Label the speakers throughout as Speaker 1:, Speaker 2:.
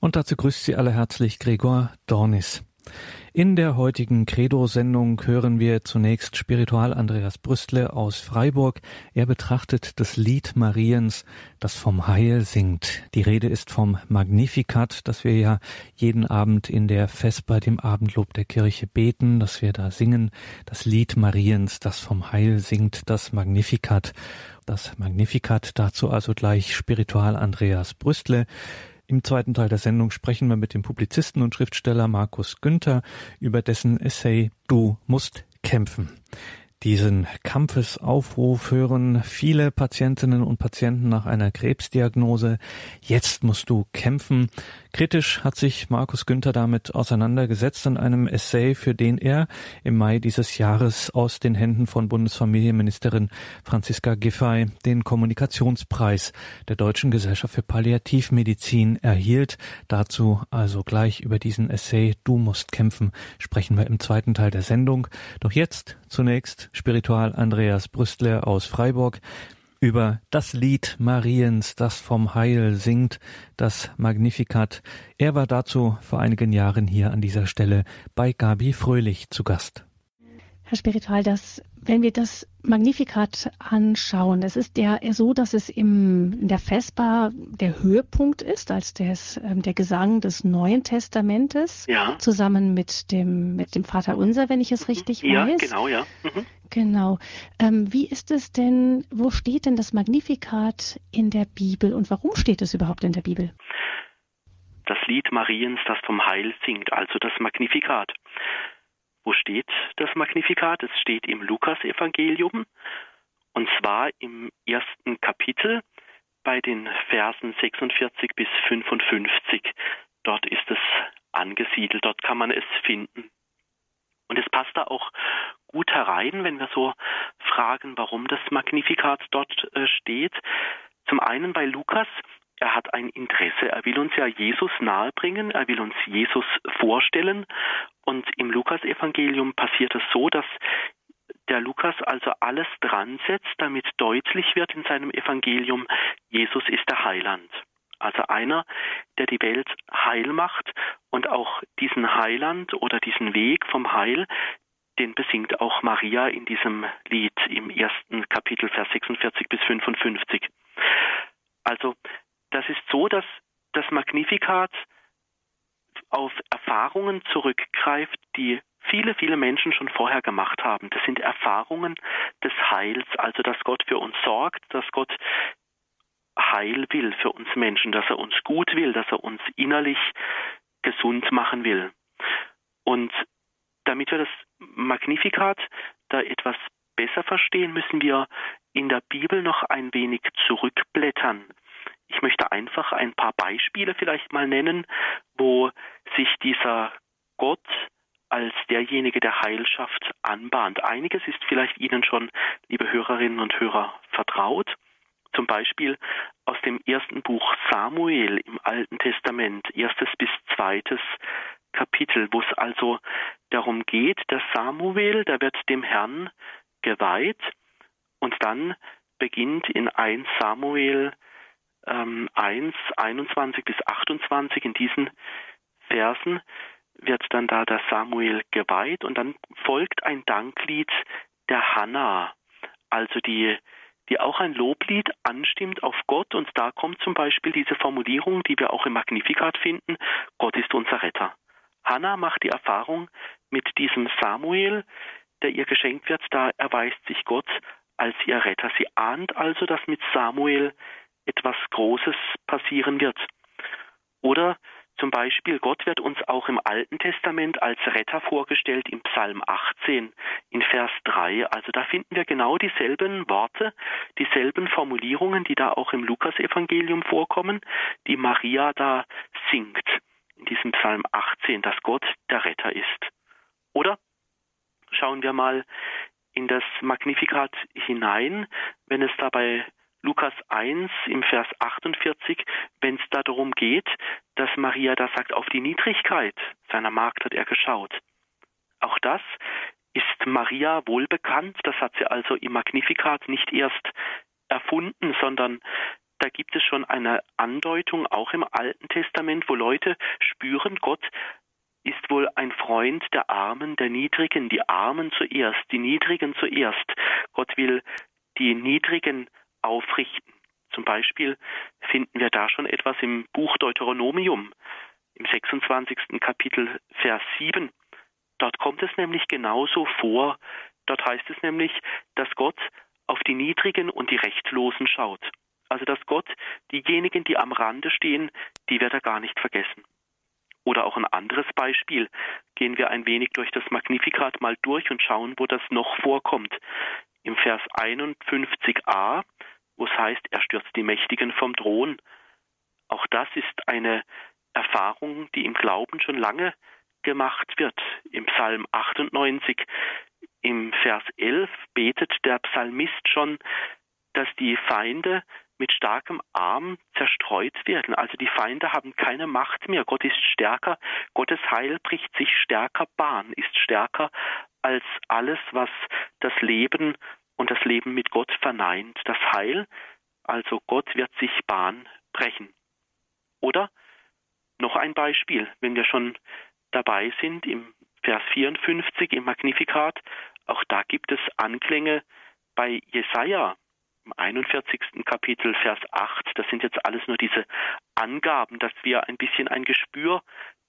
Speaker 1: Und dazu grüßt Sie alle herzlich Gregor Dornis. In der heutigen Credo-Sendung hören wir zunächst Spiritual Andreas Brüstle aus Freiburg. Er betrachtet das Lied Mariens, das vom Heil singt. Die Rede ist vom Magnificat, das wir ja jeden Abend in der Vesper, dem Abendlob der Kirche beten, dass wir da singen. Das Lied Mariens, das vom Heil singt, das Magnificat. Das Magnificat, dazu also gleich Spiritual Andreas Brüstle. Im zweiten Teil der Sendung sprechen wir mit dem Publizisten und Schriftsteller Markus Günther über dessen Essay Du musst kämpfen. Diesen Kampfesaufruf hören viele Patientinnen und Patienten nach einer Krebsdiagnose. Jetzt musst du kämpfen. Kritisch hat sich Markus Günther damit auseinandergesetzt in einem Essay, für den er im Mai dieses Jahres aus den Händen von Bundesfamilienministerin Franziska Giffey den Kommunikationspreis der Deutschen Gesellschaft für Palliativmedizin erhielt. Dazu also gleich über diesen Essay Du musst kämpfen sprechen wir im zweiten Teil der Sendung. Doch jetzt zunächst Spiritual Andreas Brüstler aus Freiburg über das Lied Mariens, das vom Heil singt, das Magnificat. Er war dazu vor einigen Jahren hier an dieser Stelle bei Gabi Fröhlich zu Gast.
Speaker 2: Herr Spiritual, das, wenn wir das Magnificat anschauen, es ist ja so, dass es im, in der Vesper der Höhepunkt ist, als des, ähm, der Gesang des Neuen Testamentes, ja. zusammen mit dem, mit dem Vater Unser, wenn ich es richtig
Speaker 3: ja,
Speaker 2: weiß.
Speaker 3: Ja, genau, ja. Mhm.
Speaker 2: Genau. Ähm, wie ist es denn, wo steht denn das Magnificat in der Bibel und warum steht es überhaupt in der Bibel?
Speaker 3: Das Lied Mariens, das vom Heil singt, also das Magnificat. Wo steht das Magnifikat? Es steht im Lukasevangelium und zwar im ersten Kapitel bei den Versen 46 bis 55. Dort ist es angesiedelt, dort kann man es finden. Und es passt da auch gut herein, wenn wir so fragen, warum das Magnifikat dort äh, steht. Zum einen bei Lukas, er hat ein Interesse, er will uns ja Jesus nahebringen, er will uns Jesus vorstellen. Und im Lukasevangelium passiert es so, dass der Lukas also alles dran setzt, damit deutlich wird in seinem Evangelium, Jesus ist der Heiland. Also einer, der die Welt heil macht und auch diesen Heiland oder diesen Weg vom Heil, den besingt auch Maria in diesem Lied im ersten Kapitel, Vers 46 bis 55. Also das ist so, dass das Magnifikat auf Erfahrungen zurückgreift, die viele, viele Menschen schon vorher gemacht haben. Das sind Erfahrungen des Heils, also dass Gott für uns sorgt, dass Gott Heil will für uns Menschen, dass er uns gut will, dass er uns innerlich gesund machen will. Und damit wir das Magnifikat da etwas besser verstehen, müssen wir in der Bibel noch ein wenig zurückblättern. Ich möchte einfach ein paar Beispiele vielleicht mal nennen, wo sich dieser Gott als derjenige, der Heilschaft anbahnt. Einiges ist vielleicht Ihnen schon, liebe Hörerinnen und Hörer, vertraut. Zum Beispiel aus dem ersten Buch Samuel im Alten Testament, erstes bis zweites Kapitel, wo es also darum geht, dass Samuel, der wird dem Herrn geweiht und dann beginnt in 1 Samuel ähm, 1, 21 bis 28 in diesen Versen wird dann da der Samuel geweiht und dann folgt ein Danklied der Hannah, also die die auch ein Loblied anstimmt auf Gott. Und da kommt zum Beispiel diese Formulierung, die wir auch im Magnificat finden, Gott ist unser Retter. Hannah macht die Erfahrung mit diesem Samuel, der ihr geschenkt wird, da erweist sich Gott als ihr Retter. Sie ahnt also, dass mit Samuel etwas Großes passieren wird. Oder zum Beispiel, Gott wird uns auch im Alten Testament als Retter vorgestellt im Psalm 18 in Vers 3. Also da finden wir genau dieselben Worte, dieselben Formulierungen, die da auch im Lukasevangelium vorkommen, die Maria da singt in diesem Psalm 18, dass Gott der Retter ist. Oder schauen wir mal in das Magnificat hinein, wenn es dabei Lukas 1 im Vers 48, wenn es da darum geht, dass Maria da sagt, auf die Niedrigkeit seiner Magd hat er geschaut. Auch das ist Maria wohlbekannt, das hat sie also im Magnificat nicht erst erfunden, sondern da gibt es schon eine Andeutung, auch im Alten Testament, wo Leute spüren, Gott ist wohl ein Freund der Armen, der Niedrigen, die Armen zuerst, die Niedrigen zuerst. Gott will die Niedrigen aufrichten. Zum Beispiel finden wir da schon etwas im Buch Deuteronomium, im 26. Kapitel, Vers 7. Dort kommt es nämlich genauso vor. Dort heißt es nämlich, dass Gott auf die Niedrigen und die Rechtlosen schaut. Also dass Gott diejenigen, die am Rande stehen, die wird er gar nicht vergessen. Oder auch ein anderes Beispiel. Gehen wir ein wenig durch das Magnifikat mal durch und schauen, wo das noch vorkommt. Im Vers 51a, wo es heißt, er stürzt die Mächtigen vom Thron. Auch das ist eine Erfahrung, die im Glauben schon lange gemacht wird. Im Psalm 98, im Vers 11 betet der Psalmist schon, dass die Feinde mit starkem Arm zerstreut werden. Also die Feinde haben keine Macht mehr. Gott ist stärker. Gottes Heil bricht sich stärker Bahn, ist stärker als alles, was das Leben und das Leben mit Gott verneint. Das Heil, also Gott wird sich Bahn brechen. Oder noch ein Beispiel, wenn wir schon dabei sind im Vers 54 im Magnifikat, auch da gibt es Anklänge bei Jesaja im 41. Kapitel, Vers 8. Das sind jetzt alles nur diese Angaben, dass wir ein bisschen ein Gespür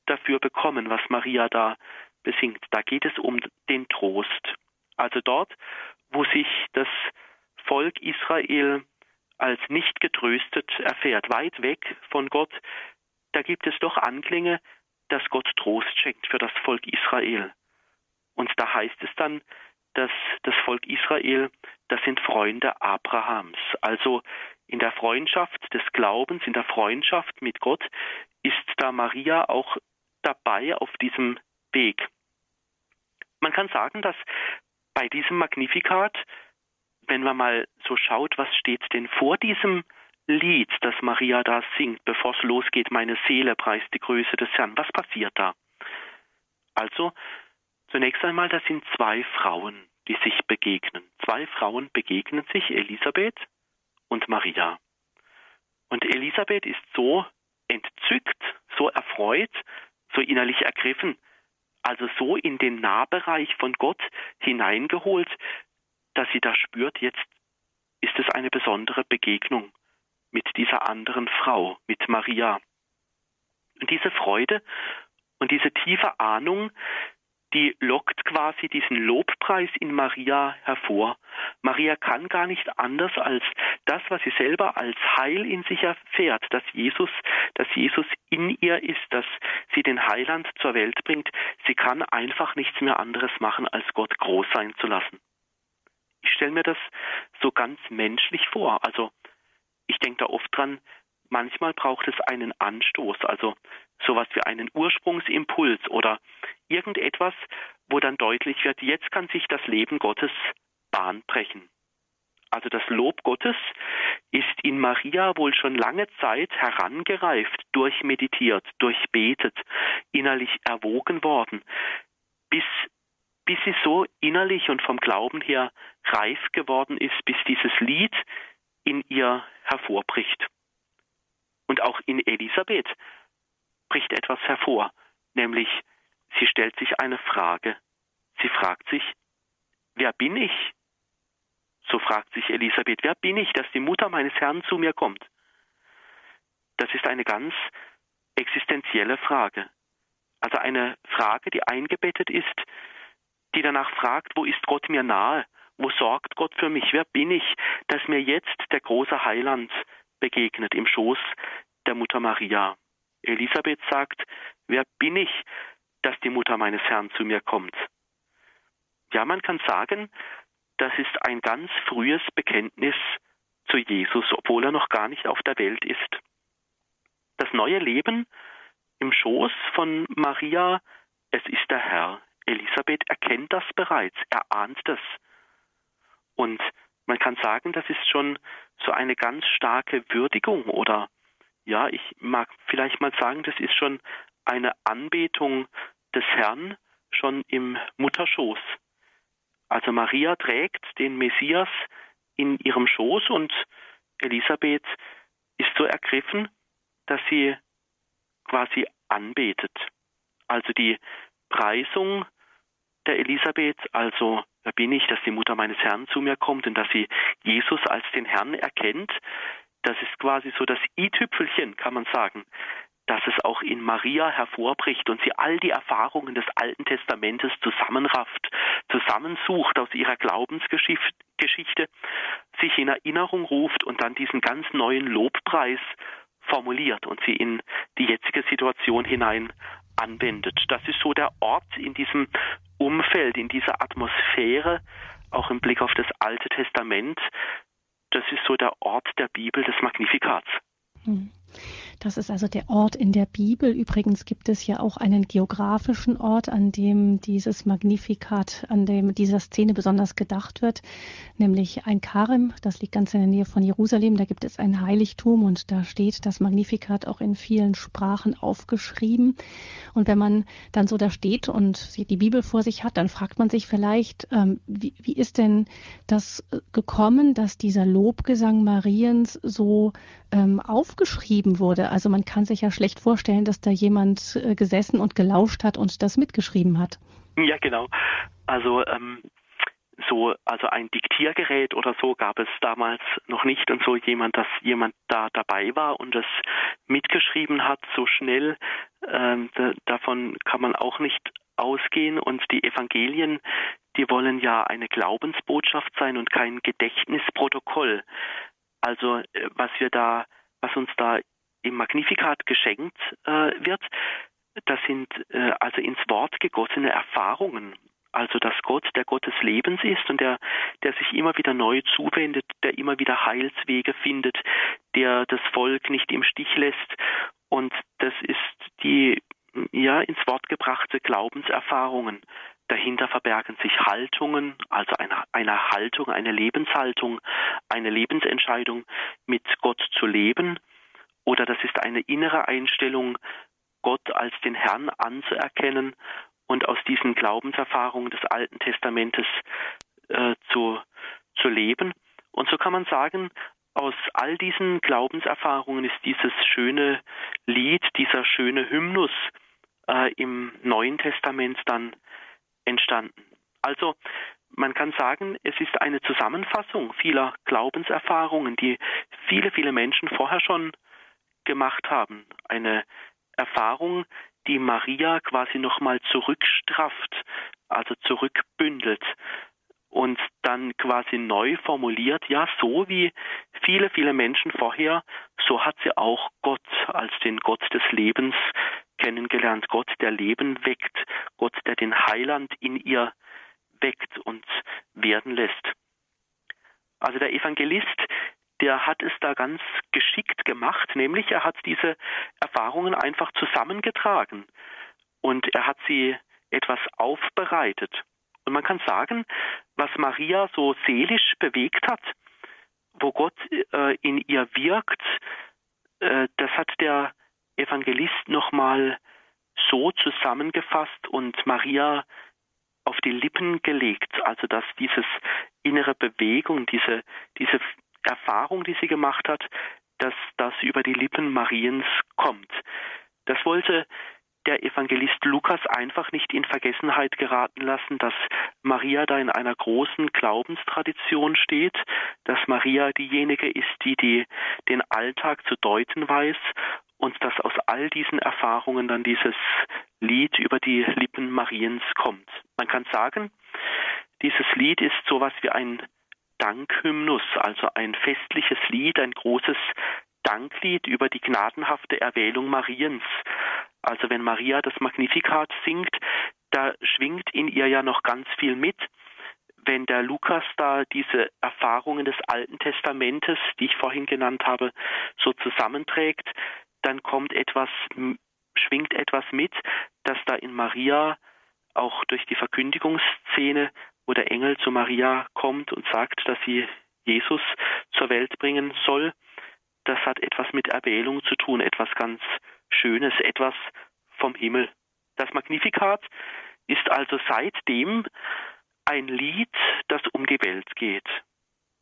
Speaker 3: dafür bekommen, was Maria da besingt. Da geht es um den Trost. Also dort, wo sich das Volk Israel als nicht getröstet erfährt, weit weg von Gott, da gibt es doch Anklänge, dass Gott Trost schenkt für das Volk Israel. Und da heißt es dann, dass das Volk Israel, das sind Freunde Abrahams. Also in der Freundschaft des Glaubens, in der Freundschaft mit Gott ist da Maria auch dabei auf diesem Weg. Man kann sagen, dass bei diesem Magnifikat, wenn man mal so schaut, was steht denn vor diesem Lied, das Maria da singt, bevor es losgeht, meine Seele preist die Größe des Herrn. Was passiert da? Also, zunächst einmal, das sind zwei Frauen, die sich begegnen. Zwei Frauen begegnen sich, Elisabeth und Maria. Und Elisabeth ist so entzückt, so erfreut, so innerlich ergriffen, also so in den Nahbereich von Gott hineingeholt, dass sie da spürt, jetzt ist es eine besondere Begegnung mit dieser anderen Frau, mit Maria. Und diese Freude und diese tiefe Ahnung, die lockt quasi diesen Lobpreis in Maria hervor. Maria kann gar nicht anders als das, was sie selber als Heil in sich erfährt, dass Jesus, dass Jesus in ihr ist, dass sie den Heiland zur Welt bringt. Sie kann einfach nichts mehr anderes machen, als Gott groß sein zu lassen. Ich stelle mir das so ganz menschlich vor. Also ich denke da oft dran, manchmal braucht es einen Anstoß, also sowas wie einen Ursprungsimpuls oder irgendetwas, wo dann deutlich wird, jetzt kann sich das Leben Gottes Bahn brechen. Also das Lob Gottes ist in Maria wohl schon lange Zeit herangereift, durchmeditiert, durchbetet, innerlich erwogen worden, bis, bis sie so innerlich und vom Glauben her reif geworden ist, bis dieses Lied in ihr hervorbricht. Und auch in Elisabeth bricht etwas hervor, nämlich sie stellt sich eine Frage. Sie fragt sich, wer bin ich? So fragt sich Elisabeth, wer bin ich, dass die Mutter meines Herrn zu mir kommt? Das ist eine ganz existenzielle Frage. Also eine Frage, die eingebettet ist, die danach fragt, wo ist Gott mir nahe? Wo sorgt Gott für mich? Wer bin ich, dass mir jetzt der große Heiland begegnet im Schoß der Mutter Maria? Elisabeth sagt, wer bin ich, dass die Mutter meines Herrn zu mir kommt? Ja, man kann sagen, das ist ein ganz frühes Bekenntnis zu Jesus, obwohl er noch gar nicht auf der Welt ist. Das neue Leben im Schoß von Maria, es ist der Herr. Elisabeth erkennt das bereits, er ahnt das. Und man kann sagen, das ist schon so eine ganz starke Würdigung oder ja, ich mag vielleicht mal sagen, das ist schon eine Anbetung des Herrn schon im Mutterschoß. Also Maria trägt den Messias in ihrem Schoß und Elisabeth ist so ergriffen, dass sie quasi anbetet. Also die Preisung der Elisabeth, also da bin ich, dass die Mutter meines Herrn zu mir kommt und dass sie Jesus als den Herrn erkennt, das ist quasi so das i-Tüpfelchen, kann man sagen, dass es auch in Maria hervorbricht und sie all die Erfahrungen des Alten Testamentes zusammenrafft, zusammensucht aus ihrer Glaubensgeschichte, sich in Erinnerung ruft und dann diesen ganz neuen Lobpreis formuliert und sie in die jetzige Situation hinein anwendet. Das ist so der Ort in diesem Umfeld, in dieser Atmosphäre, auch im Blick auf das Alte Testament. Das ist so der Ort der Bibel des Magnifikats.
Speaker 2: Hm. Das ist also der Ort in der Bibel. Übrigens gibt es ja auch einen geografischen Ort, an dem dieses Magnifikat, an dem dieser Szene besonders gedacht wird, nämlich ein Karem. Das liegt ganz in der Nähe von Jerusalem. Da gibt es ein Heiligtum und da steht das Magnifikat auch in vielen Sprachen aufgeschrieben. Und wenn man dann so da steht und die Bibel vor sich hat, dann fragt man sich vielleicht, ähm, wie, wie ist denn das gekommen, dass dieser Lobgesang Mariens so ähm, aufgeschrieben wurde? Also man kann sich ja schlecht vorstellen, dass da jemand äh, gesessen und gelauscht hat und das mitgeschrieben hat.
Speaker 3: Ja, genau. Also ähm, so, also ein Diktiergerät oder so gab es damals noch nicht und so jemand, dass jemand da dabei war und das mitgeschrieben hat, so schnell, ähm, davon kann man auch nicht ausgehen und die Evangelien, die wollen ja eine Glaubensbotschaft sein und kein Gedächtnisprotokoll. Also äh, was wir da, was uns da im Magnifikat geschenkt äh, wird, das sind äh, also ins Wort gegossene Erfahrungen. Also dass Gott der Gott des Lebens ist und der, der sich immer wieder neu zuwendet, der immer wieder Heilswege findet, der das Volk nicht im Stich lässt. Und das ist die ja ins Wort gebrachte Glaubenserfahrungen. Dahinter verbergen sich Haltungen, also eine, eine Haltung, eine Lebenshaltung, eine Lebensentscheidung, mit Gott zu leben oder das ist eine innere Einstellung, Gott als den Herrn anzuerkennen und aus diesen Glaubenserfahrungen des Alten Testamentes äh, zu, zu leben. Und so kann man sagen, aus all diesen Glaubenserfahrungen ist dieses schöne Lied, dieser schöne Hymnus äh, im Neuen Testament dann entstanden. Also man kann sagen, es ist eine Zusammenfassung vieler Glaubenserfahrungen, die viele, viele Menschen vorher schon gemacht haben. Eine Erfahrung, die Maria quasi nochmal zurückstrafft, also zurückbündelt und dann quasi neu formuliert, ja, so wie viele, viele Menschen vorher, so hat sie auch Gott als den Gott des Lebens kennengelernt. Gott, der Leben weckt, Gott, der den Heiland in ihr weckt und werden lässt. Also der Evangelist, der hat es da ganz geschickt gemacht, nämlich er hat diese Erfahrungen einfach zusammengetragen und er hat sie etwas aufbereitet. Und man kann sagen, was Maria so seelisch bewegt hat, wo Gott äh, in ihr wirkt, äh, das hat der Evangelist nochmal so zusammengefasst und Maria auf die Lippen gelegt, also dass dieses innere Bewegung, diese, diese Erfahrung, die sie gemacht hat, dass das über die Lippen Mariens kommt. Das wollte der Evangelist Lukas einfach nicht in Vergessenheit geraten lassen, dass Maria da in einer großen Glaubenstradition steht, dass Maria diejenige ist, die, die den Alltag zu deuten weiß und dass aus all diesen Erfahrungen dann dieses Lied über die Lippen Mariens kommt. Man kann sagen, dieses Lied ist sowas wie ein Dankhymnus, also ein festliches Lied, ein großes Danklied über die gnadenhafte Erwählung Mariens. Also wenn Maria das Magnifikat singt, da schwingt in ihr ja noch ganz viel mit. Wenn der Lukas da diese Erfahrungen des Alten Testamentes, die ich vorhin genannt habe, so zusammenträgt, dann kommt etwas, schwingt etwas mit, dass da in Maria auch durch die Verkündigungsszene wo der Engel zu Maria kommt und sagt, dass sie Jesus zur Welt bringen soll, das hat etwas mit Erwählung zu tun, etwas ganz Schönes, etwas vom Himmel. Das Magnifikat ist also seitdem ein Lied, das um die Welt geht.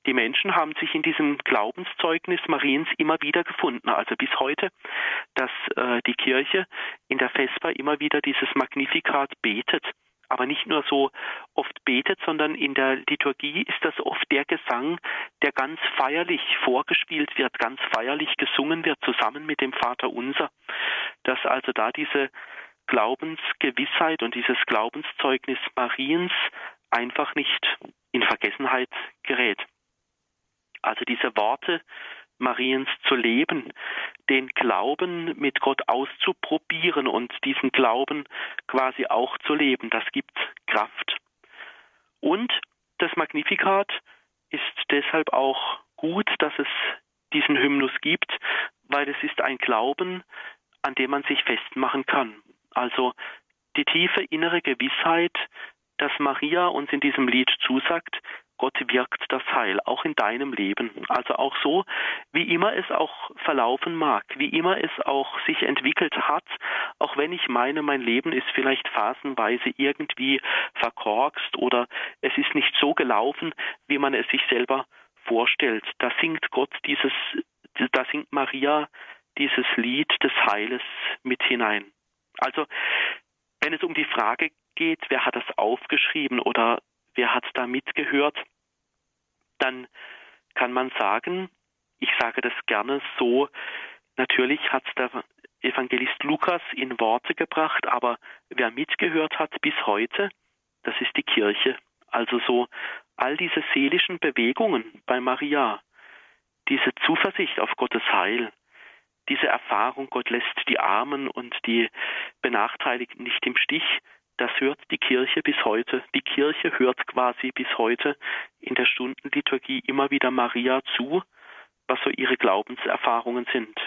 Speaker 3: Die Menschen haben sich in diesem Glaubenszeugnis Mariens immer wieder gefunden, also bis heute, dass äh, die Kirche in der Vesper immer wieder dieses Magnifikat betet. Aber nicht nur so oft betet, sondern in der Liturgie ist das oft der Gesang, der ganz feierlich vorgespielt wird, ganz feierlich gesungen wird, zusammen mit dem Vater Unser. Dass also da diese Glaubensgewissheit und dieses Glaubenszeugnis Mariens einfach nicht in Vergessenheit gerät. Also diese Worte Mariens zu leben, den Glauben mit Gott auszuprobieren und diesen Glauben quasi auch zu leben, das gibt Kraft. Und das Magnificat ist deshalb auch gut, dass es diesen Hymnus gibt, weil es ist ein Glauben, an dem man sich festmachen kann. Also die tiefe innere Gewissheit, dass Maria uns in diesem Lied zusagt, Gott wirkt das Heil, auch in deinem Leben. Also auch so, wie immer es auch verlaufen mag, wie immer es auch sich entwickelt hat, auch wenn ich meine, mein Leben ist vielleicht phasenweise irgendwie verkorkst oder es ist nicht so gelaufen, wie man es sich selber vorstellt. Da singt Gott dieses, da singt Maria dieses Lied des Heiles mit hinein. Also, wenn es um die Frage geht, wer hat das aufgeschrieben oder wer hat da mitgehört, dann kann man sagen, ich sage das gerne so, natürlich hat der Evangelist Lukas in Worte gebracht, aber wer mitgehört hat bis heute, das ist die Kirche. Also so all diese seelischen Bewegungen bei Maria, diese Zuversicht auf Gottes Heil, diese Erfahrung, Gott lässt die Armen und die Benachteiligten nicht im Stich, das hört die Kirche bis heute. Die Kirche hört quasi bis heute in der Stundenliturgie immer wieder Maria zu, was so ihre Glaubenserfahrungen sind.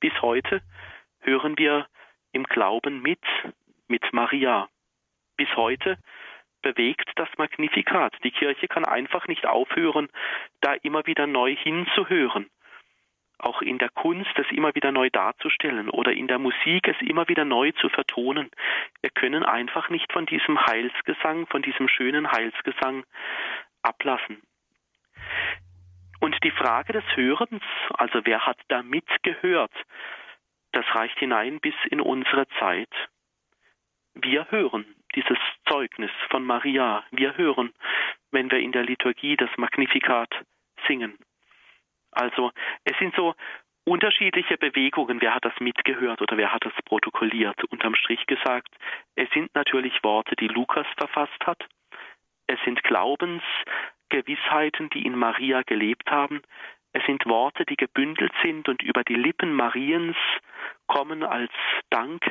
Speaker 3: Bis heute hören wir im Glauben mit, mit Maria. Bis heute bewegt das Magnifikat. Die Kirche kann einfach nicht aufhören, da immer wieder neu hinzuhören auch in der Kunst es immer wieder neu darzustellen oder in der Musik es immer wieder neu zu vertonen. Wir können einfach nicht von diesem Heilsgesang, von diesem schönen Heilsgesang ablassen. Und die Frage des Hörens, also wer hat da mitgehört, das reicht hinein bis in unsere Zeit. Wir hören dieses Zeugnis von Maria. Wir hören, wenn wir in der Liturgie das Magnifikat singen. Also es sind so unterschiedliche Bewegungen. Wer hat das mitgehört oder wer hat das protokolliert? Unterm Strich gesagt, es sind natürlich Worte, die Lukas verfasst hat. Es sind Glaubensgewissheiten, die in Maria gelebt haben. Es sind Worte, die gebündelt sind und über die Lippen Mariens kommen als Dank.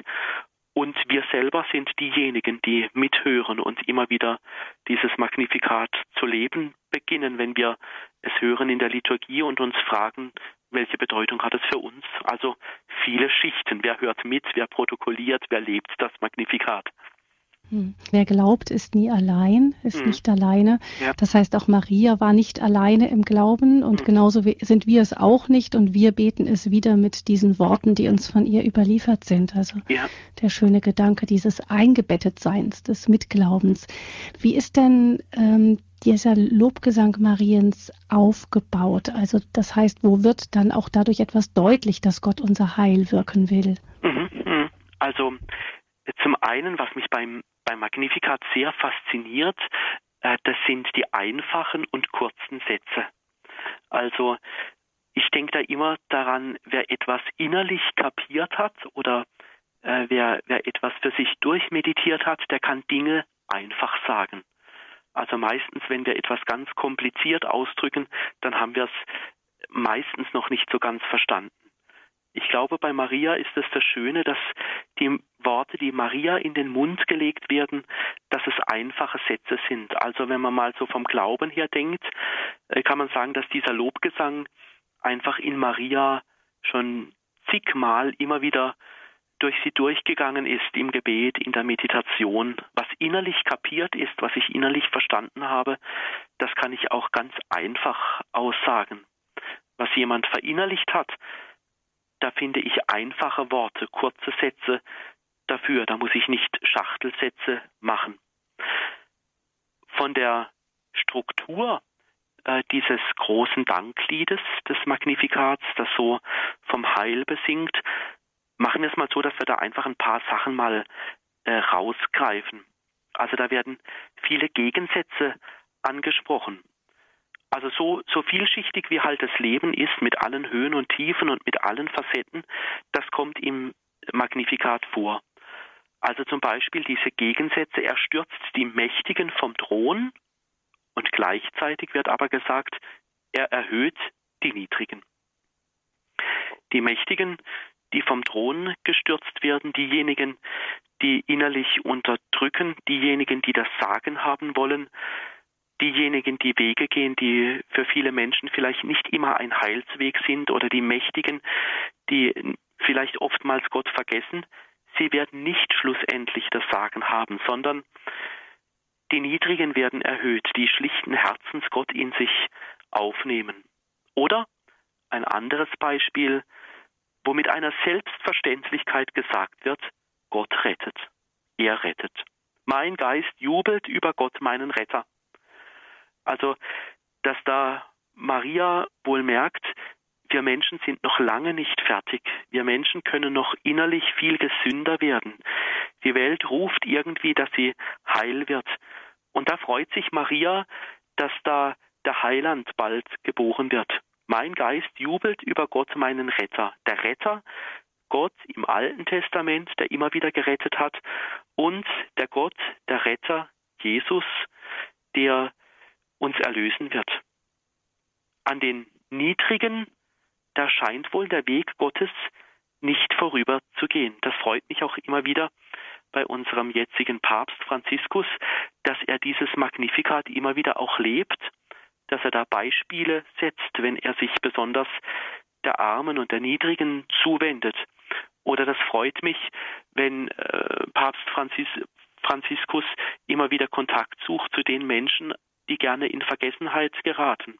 Speaker 3: Und wir selber sind diejenigen, die mithören und immer wieder dieses Magnifikat zu leben beginnen, wenn wir es hören in der Liturgie und uns fragen, welche Bedeutung hat es für uns? Also viele Schichten. Wer hört mit? Wer protokolliert? Wer lebt das Magnifikat?
Speaker 2: Hm. Wer glaubt, ist nie allein, ist hm. nicht alleine. Ja. Das heißt, auch Maria war nicht alleine im Glauben und hm. genauso sind wir es auch nicht und wir beten es wieder mit diesen Worten, die uns von ihr überliefert sind. Also ja. der schöne Gedanke dieses Eingebettetseins, des Mitglaubens. Wie ist denn ähm, dieser Lobgesang Mariens aufgebaut? Also das heißt, wo wird dann auch dadurch etwas deutlich, dass Gott unser Heil wirken will?
Speaker 3: Mhm, mhm. Also zum einen, was mich beim beim Magnificat sehr fasziniert, äh, das sind die einfachen und kurzen Sätze. Also ich denke da immer daran, wer etwas innerlich kapiert hat oder äh, wer, wer etwas für sich durchmeditiert hat, der kann Dinge einfach sagen. Also meistens, wenn wir etwas ganz kompliziert ausdrücken, dann haben wir es meistens noch nicht so ganz verstanden. Ich glaube, bei Maria ist es das Schöne, dass die Worte, die Maria in den Mund gelegt werden, dass es einfache Sätze sind. Also wenn man mal so vom Glauben her denkt, äh, kann man sagen, dass dieser Lobgesang einfach in Maria schon zigmal immer wieder durch sie durchgegangen ist im Gebet, in der Meditation. Was innerlich kapiert ist, was ich innerlich verstanden habe, das kann ich auch ganz einfach aussagen. Was jemand verinnerlicht hat, da finde ich einfache Worte, kurze Sätze dafür. Da muss ich nicht Schachtelsätze machen. Von der Struktur äh, dieses großen Dankliedes des Magnifikats, das so vom Heil besingt. Machen wir es mal so, dass wir da einfach ein paar Sachen mal äh, rausgreifen. Also da werden viele Gegensätze angesprochen. Also so, so vielschichtig wie halt das Leben ist, mit allen Höhen und Tiefen und mit allen Facetten, das kommt im Magnifikat vor. Also zum Beispiel diese Gegensätze, er stürzt die Mächtigen vom Thron und gleichzeitig wird aber gesagt, er erhöht die Niedrigen. Die Mächtigen, die vom Thron gestürzt werden, diejenigen, die innerlich unterdrücken, diejenigen, die das Sagen haben wollen, diejenigen, die Wege gehen, die für viele Menschen vielleicht nicht immer ein Heilsweg sind oder die Mächtigen, die vielleicht oftmals Gott vergessen, sie werden nicht schlussendlich das Sagen haben, sondern die Niedrigen werden erhöht, die schlichten Herzens Gott in sich aufnehmen. Oder ein anderes Beispiel, wo mit einer Selbstverständlichkeit gesagt wird, Gott rettet, er rettet. Mein Geist jubelt über Gott, meinen Retter. Also, dass da Maria wohl merkt, wir Menschen sind noch lange nicht fertig. Wir Menschen können noch innerlich viel gesünder werden. Die Welt ruft irgendwie, dass sie heil wird. Und da freut sich Maria, dass da der Heiland bald geboren wird. Mein Geist jubelt über Gott, meinen Retter. Der Retter, Gott im Alten Testament, der immer wieder gerettet hat, und der Gott, der Retter, Jesus, der uns erlösen wird. An den Niedrigen, da scheint wohl der Weg Gottes nicht vorüberzugehen. Das freut mich auch immer wieder bei unserem jetzigen Papst Franziskus, dass er dieses Magnifikat immer wieder auch lebt, dass er da Beispiele setzt, wenn er sich besonders der Armen und der Niedrigen zuwendet. Oder das freut mich, wenn äh, Papst Franzis, Franziskus immer wieder Kontakt sucht zu den Menschen, die gerne in Vergessenheit geraten.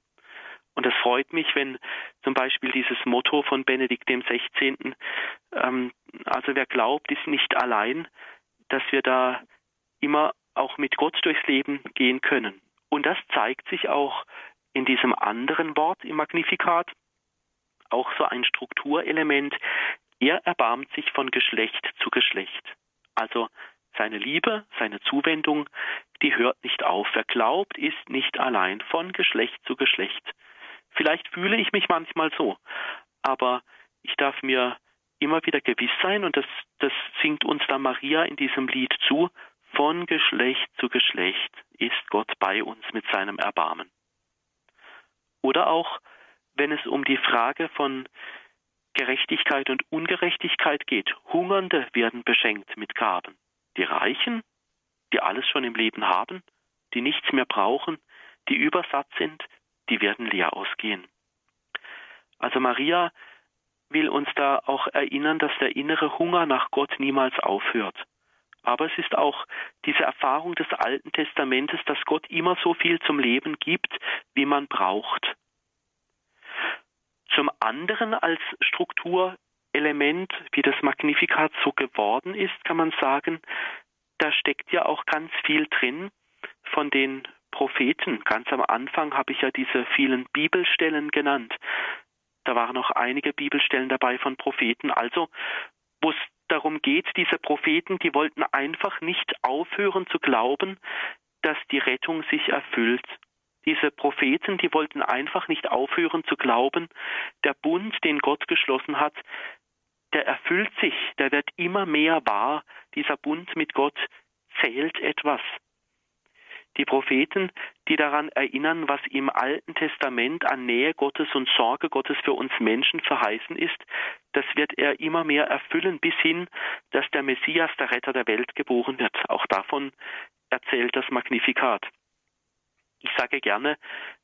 Speaker 3: Und es freut mich, wenn zum Beispiel dieses Motto von Benedikt dem 16., ähm, also wer glaubt, ist nicht allein, dass wir da immer auch mit Gott durchs Leben gehen können. Und das zeigt sich auch in diesem anderen Wort im Magnifikat, auch so ein Strukturelement. Er erbarmt sich von Geschlecht zu Geschlecht. Also seine Liebe, seine Zuwendung, die hört nicht auf. Wer glaubt, ist nicht allein von Geschlecht zu Geschlecht. Vielleicht fühle ich mich manchmal so, aber ich darf mir immer wieder gewiss sein, und das, das singt uns da Maria in diesem Lied zu, von Geschlecht zu Geschlecht ist Gott bei uns mit seinem Erbarmen. Oder auch, wenn es um die Frage von Gerechtigkeit und Ungerechtigkeit geht. Hungernde werden beschenkt mit Gaben. Die Reichen, die alles schon im Leben haben, die nichts mehr brauchen, die übersatt sind, die werden leer ausgehen. Also Maria will uns da auch erinnern, dass der innere Hunger nach Gott niemals aufhört. Aber es ist auch diese Erfahrung des Alten Testamentes, dass Gott immer so viel zum Leben gibt, wie man braucht. Zum anderen als Strukturelement, wie das Magnifikat so geworden ist, kann man sagen, da steckt ja auch ganz viel drin von den Propheten. Ganz am Anfang habe ich ja diese vielen Bibelstellen genannt. Da waren noch einige Bibelstellen dabei von Propheten. Also, wo es darum geht, diese Propheten, die wollten einfach nicht aufhören zu glauben, dass die Rettung sich erfüllt. Diese Propheten, die wollten einfach nicht aufhören zu glauben, der Bund, den Gott geschlossen hat, der erfüllt sich, der wird immer mehr wahr, dieser Bund mit Gott zählt etwas. Die Propheten, die daran erinnern, was im Alten Testament an Nähe Gottes und Sorge Gottes für uns Menschen verheißen ist, das wird er immer mehr erfüllen, bis hin, dass der Messias, der Retter der Welt, geboren wird. Auch davon erzählt das Magnifikat. Ich sage gerne,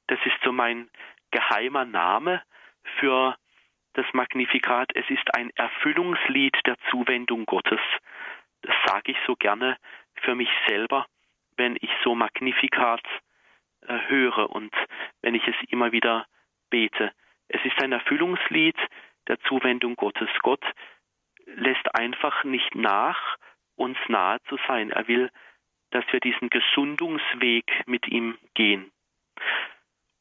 Speaker 3: das ist so mein geheimer Name für das Magnifikat. Es ist ein Erfüllungslied der Zuwendung Gottes. Das sage ich so gerne für mich selber wenn ich so Magnifikat äh, höre und wenn ich es immer wieder bete. Es ist ein Erfüllungslied der Zuwendung Gottes. Gott lässt einfach nicht nach, uns nahe zu sein. Er will, dass wir diesen Gesundungsweg mit ihm gehen.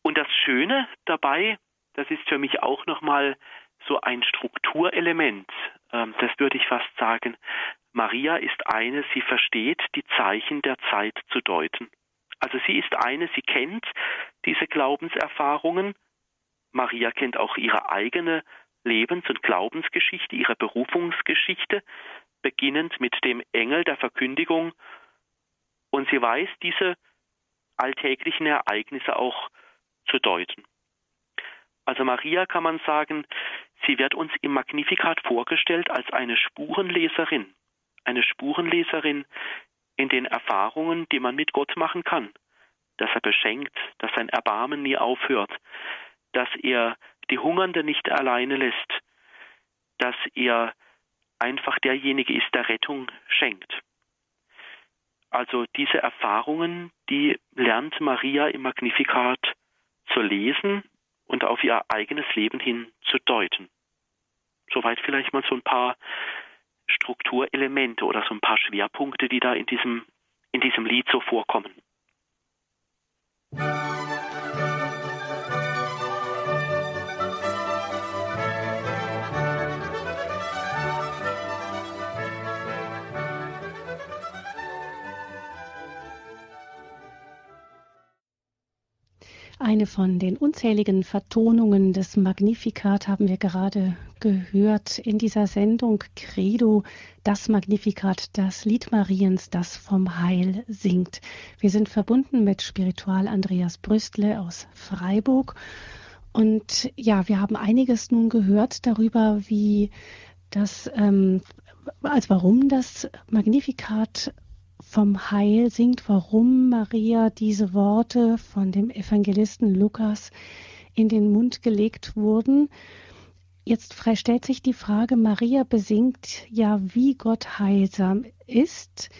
Speaker 3: Und das Schöne dabei, das ist für mich auch nochmal so ein Strukturelement, ähm, das würde ich fast sagen. Maria ist eine, sie versteht die Zeichen der Zeit zu deuten. Also sie ist eine, sie kennt diese Glaubenserfahrungen. Maria kennt auch ihre eigene Lebens- und Glaubensgeschichte, ihre Berufungsgeschichte, beginnend mit dem Engel der Verkündigung. Und sie weiß diese alltäglichen Ereignisse auch zu deuten. Also Maria kann man sagen, sie wird uns im Magnificat vorgestellt als eine Spurenleserin, eine Spurenleserin in den Erfahrungen, die man mit Gott machen kann, dass er beschenkt, dass sein Erbarmen nie aufhört, dass er die Hungernde nicht alleine lässt, dass er einfach derjenige ist, der Rettung schenkt. Also diese Erfahrungen, die lernt Maria im Magnificat zu lesen und auf ihr eigenes Leben hin zu deuten. Soweit vielleicht mal so ein paar Strukturelemente oder so ein paar Schwerpunkte, die da in diesem, in diesem Lied so vorkommen.
Speaker 2: Eine von den unzähligen Vertonungen des Magnificat haben wir gerade gehört in dieser Sendung Credo, das Magnificat, das Lied Mariens, das vom Heil singt. Wir sind verbunden mit Spiritual Andreas Brüstle aus Freiburg. Und ja, wir haben einiges nun gehört darüber, wie das, ähm, als warum das Magnificat vom Heil singt, warum Maria diese Worte von dem Evangelisten Lukas in den Mund gelegt wurden. Jetzt stellt sich die Frage, Maria besingt ja, wie Gott heilsam ist.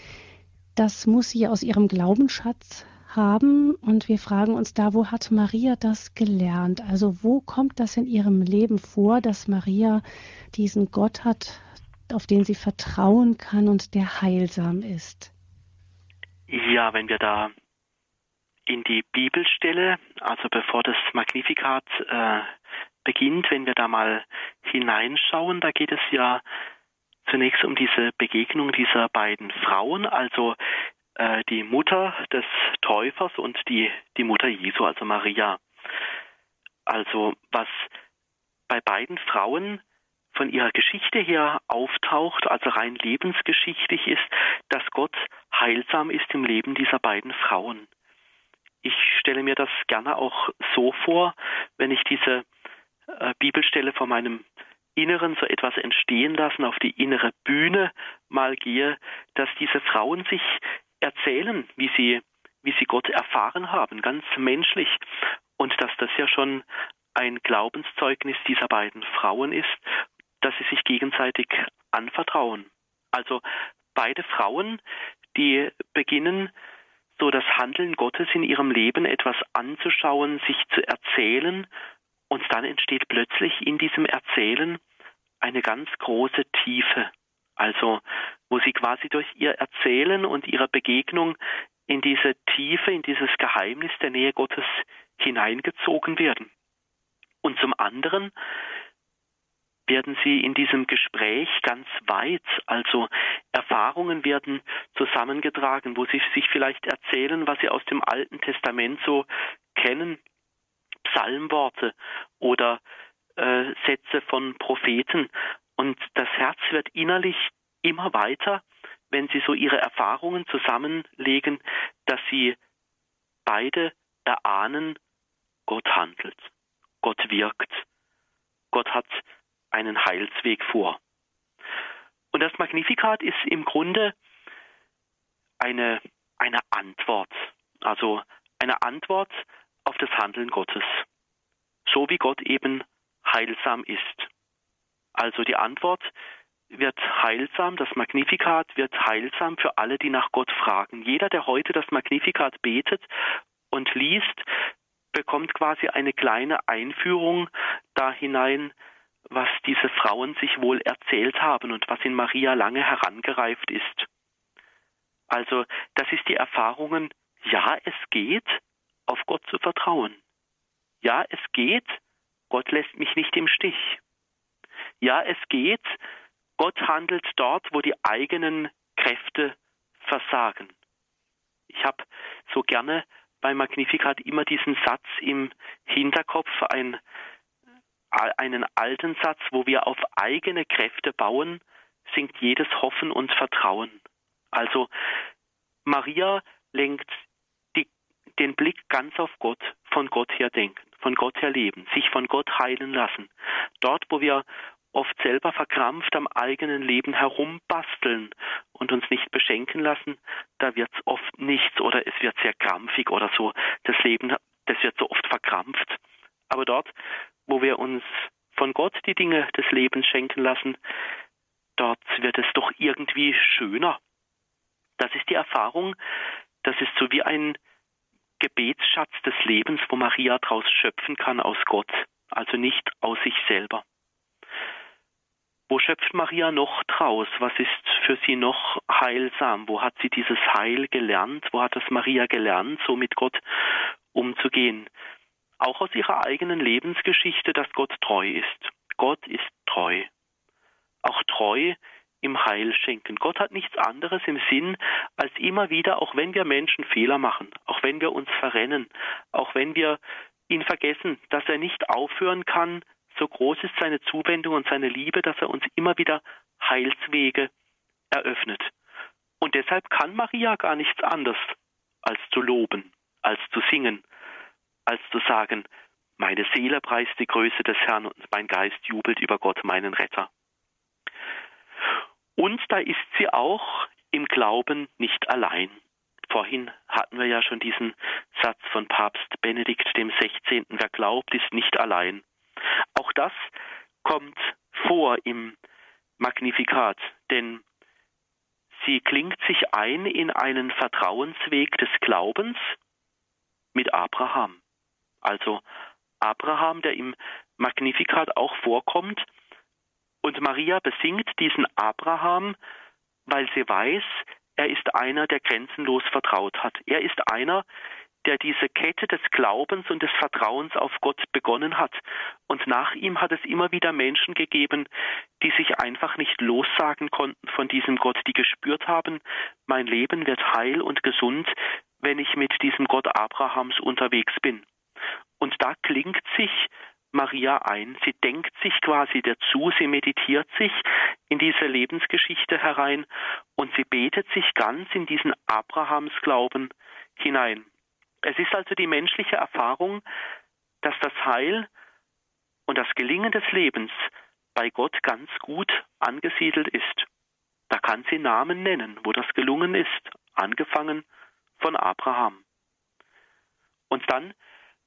Speaker 2: Das muss sie aus ihrem Glaubensschatz haben und wir fragen uns da, wo hat Maria das gelernt? Also wo kommt das in ihrem Leben vor, dass Maria diesen Gott hat, auf den sie vertrauen kann und der heilsam ist?
Speaker 3: Ja, wenn wir da in die Bibelstelle, also bevor das Magnifikat äh, beginnt, wenn wir da mal hineinschauen, da geht es ja zunächst um diese Begegnung dieser beiden Frauen, also äh, die Mutter des Täufers und die, die Mutter Jesu, also Maria. Also was bei beiden Frauen von ihrer Geschichte her auftaucht, also rein lebensgeschichtlich ist, dass Gott heilsam ist im Leben dieser beiden Frauen. Ich stelle mir das gerne auch so vor, wenn ich diese äh, Bibelstelle vor meinem Inneren so etwas entstehen lassen, auf die innere Bühne mal gehe, dass diese Frauen sich erzählen, wie sie, wie sie Gott erfahren haben, ganz menschlich. Und dass das ja schon ein Glaubenszeugnis dieser beiden Frauen ist dass sie sich gegenseitig anvertrauen. Also beide Frauen, die beginnen so das Handeln Gottes in ihrem Leben etwas anzuschauen, sich zu erzählen, und dann entsteht plötzlich in diesem Erzählen eine ganz große Tiefe. Also, wo sie quasi durch ihr Erzählen und ihre Begegnung in diese Tiefe, in dieses Geheimnis der Nähe Gottes hineingezogen werden. Und zum anderen werden sie in diesem Gespräch ganz weit, also Erfahrungen werden zusammengetragen, wo sie sich vielleicht erzählen, was sie aus dem Alten Testament so kennen, Psalmworte oder äh, Sätze von Propheten. Und das Herz wird innerlich immer weiter, wenn sie so ihre Erfahrungen zusammenlegen, dass sie beide erahnen, Gott handelt, Gott wirkt, Gott hat einen Heilsweg vor. Und das Magnificat ist im Grunde eine, eine Antwort, also eine Antwort auf das Handeln Gottes, so wie Gott eben heilsam ist. Also die Antwort wird heilsam, das Magnifikat wird heilsam für alle, die nach Gott fragen. Jeder, der heute das Magnifikat betet und liest, bekommt quasi eine kleine Einführung da hinein, was diese Frauen sich wohl erzählt haben und was in Maria lange herangereift ist. Also das ist die Erfahrungen, ja, es geht, auf Gott zu vertrauen. Ja, es geht, Gott lässt mich nicht im Stich. Ja, es geht, Gott handelt dort, wo die eigenen Kräfte versagen. Ich habe so gerne bei Magnificat immer diesen Satz im Hinterkopf, ein, einen alten Satz, wo wir auf eigene Kräfte bauen, sinkt jedes Hoffen und Vertrauen. Also Maria lenkt die, den Blick ganz auf Gott, von Gott her denken, von Gott her leben, sich von Gott heilen lassen. Dort, wo wir oft selber verkrampft am eigenen Leben herumbasteln und uns nicht beschenken lassen, da wird es oft nichts oder es wird sehr krampfig oder so. Das Leben, das wird so oft verkrampft. Aber dort, wo wir uns von Gott die Dinge des Lebens schenken lassen, dort wird es doch irgendwie schöner. Das ist die Erfahrung, das ist so wie ein Gebetsschatz des Lebens, wo Maria daraus schöpfen kann aus Gott, also nicht aus sich selber. Wo schöpft Maria noch draus? Was ist für sie noch heilsam? Wo hat sie dieses Heil gelernt? Wo hat das Maria gelernt, so mit Gott umzugehen? Auch aus ihrer eigenen Lebensgeschichte, dass Gott treu ist. Gott ist treu. Auch treu im Heil schenken. Gott hat nichts anderes im Sinn, als immer wieder, auch wenn wir Menschen Fehler machen, auch wenn wir uns verrennen, auch wenn wir ihn vergessen, dass er nicht aufhören kann, so groß ist seine Zuwendung und seine Liebe, dass er uns immer wieder Heilswege eröffnet. Und deshalb kann Maria gar nichts anderes als zu loben, als zu singen, als zu sagen, meine Seele preist die Größe des Herrn und mein Geist jubelt über Gott, meinen Retter. Und da ist sie auch im Glauben nicht allein. Vorhin hatten wir ja schon diesen Satz von Papst Benedikt dem 16. Wer glaubt, ist nicht allein. Auch das kommt vor im Magnifikat, denn sie klingt sich ein in einen Vertrauensweg des Glaubens mit Abraham. Also Abraham, der im Magnifikat auch vorkommt, und Maria besingt diesen Abraham, weil sie weiß, er ist einer, der grenzenlos vertraut hat. Er ist einer, der diese Kette des Glaubens und des Vertrauens auf Gott begonnen hat. Und nach ihm hat es immer wieder Menschen gegeben, die sich einfach nicht lossagen konnten von diesem Gott, die gespürt haben, mein Leben wird heil und gesund, wenn ich mit diesem Gott Abrahams unterwegs bin. Und da klingt sich Maria ein. Sie denkt sich quasi dazu, sie meditiert sich in diese Lebensgeschichte herein und sie betet sich ganz in diesen Abrahamsglauben hinein. Es ist also die menschliche Erfahrung, dass das Heil und das Gelingen des Lebens bei Gott ganz gut angesiedelt ist. Da kann sie Namen nennen, wo das gelungen ist, angefangen von Abraham. Und dann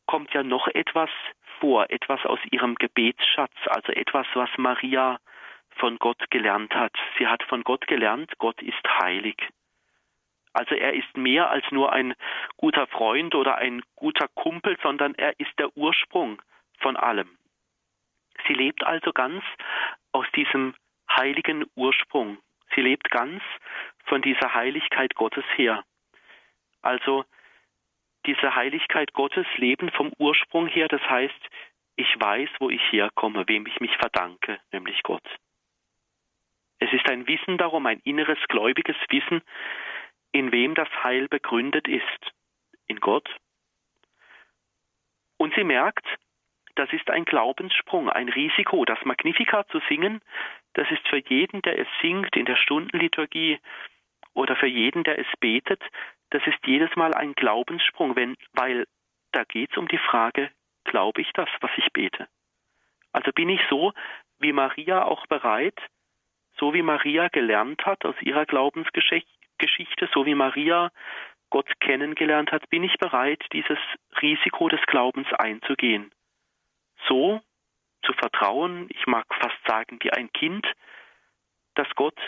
Speaker 3: kommt ja noch etwas vor, etwas aus ihrem Gebetsschatz, also etwas, was Maria von Gott gelernt hat. Sie hat von Gott gelernt, Gott ist heilig. Also er ist mehr als nur ein guter Freund oder ein guter Kumpel, sondern er ist der Ursprung von allem. Sie lebt also ganz aus diesem heiligen Ursprung. Sie lebt ganz von dieser Heiligkeit Gottes her. Also diese Heiligkeit Gottes leben vom Ursprung her, das heißt, ich weiß, wo ich herkomme, wem ich mich verdanke, nämlich Gott. Es ist ein Wissen darum, ein inneres gläubiges Wissen, in wem das Heil begründet ist, in Gott. Und sie merkt, das ist ein Glaubenssprung, ein Risiko. Das Magnificat zu singen, das ist für jeden, der es singt in der Stundenliturgie oder für jeden, der es betet, das ist jedes Mal ein Glaubenssprung, wenn, weil da geht es um die Frage, glaube ich das, was ich bete? Also bin ich so wie Maria auch bereit, so wie Maria gelernt hat aus ihrer Glaubensgeschichte, so wie Maria Gott kennengelernt hat, bin ich bereit, dieses Risiko des Glaubens einzugehen. So zu vertrauen, ich mag fast sagen, wie ein Kind, dass Gott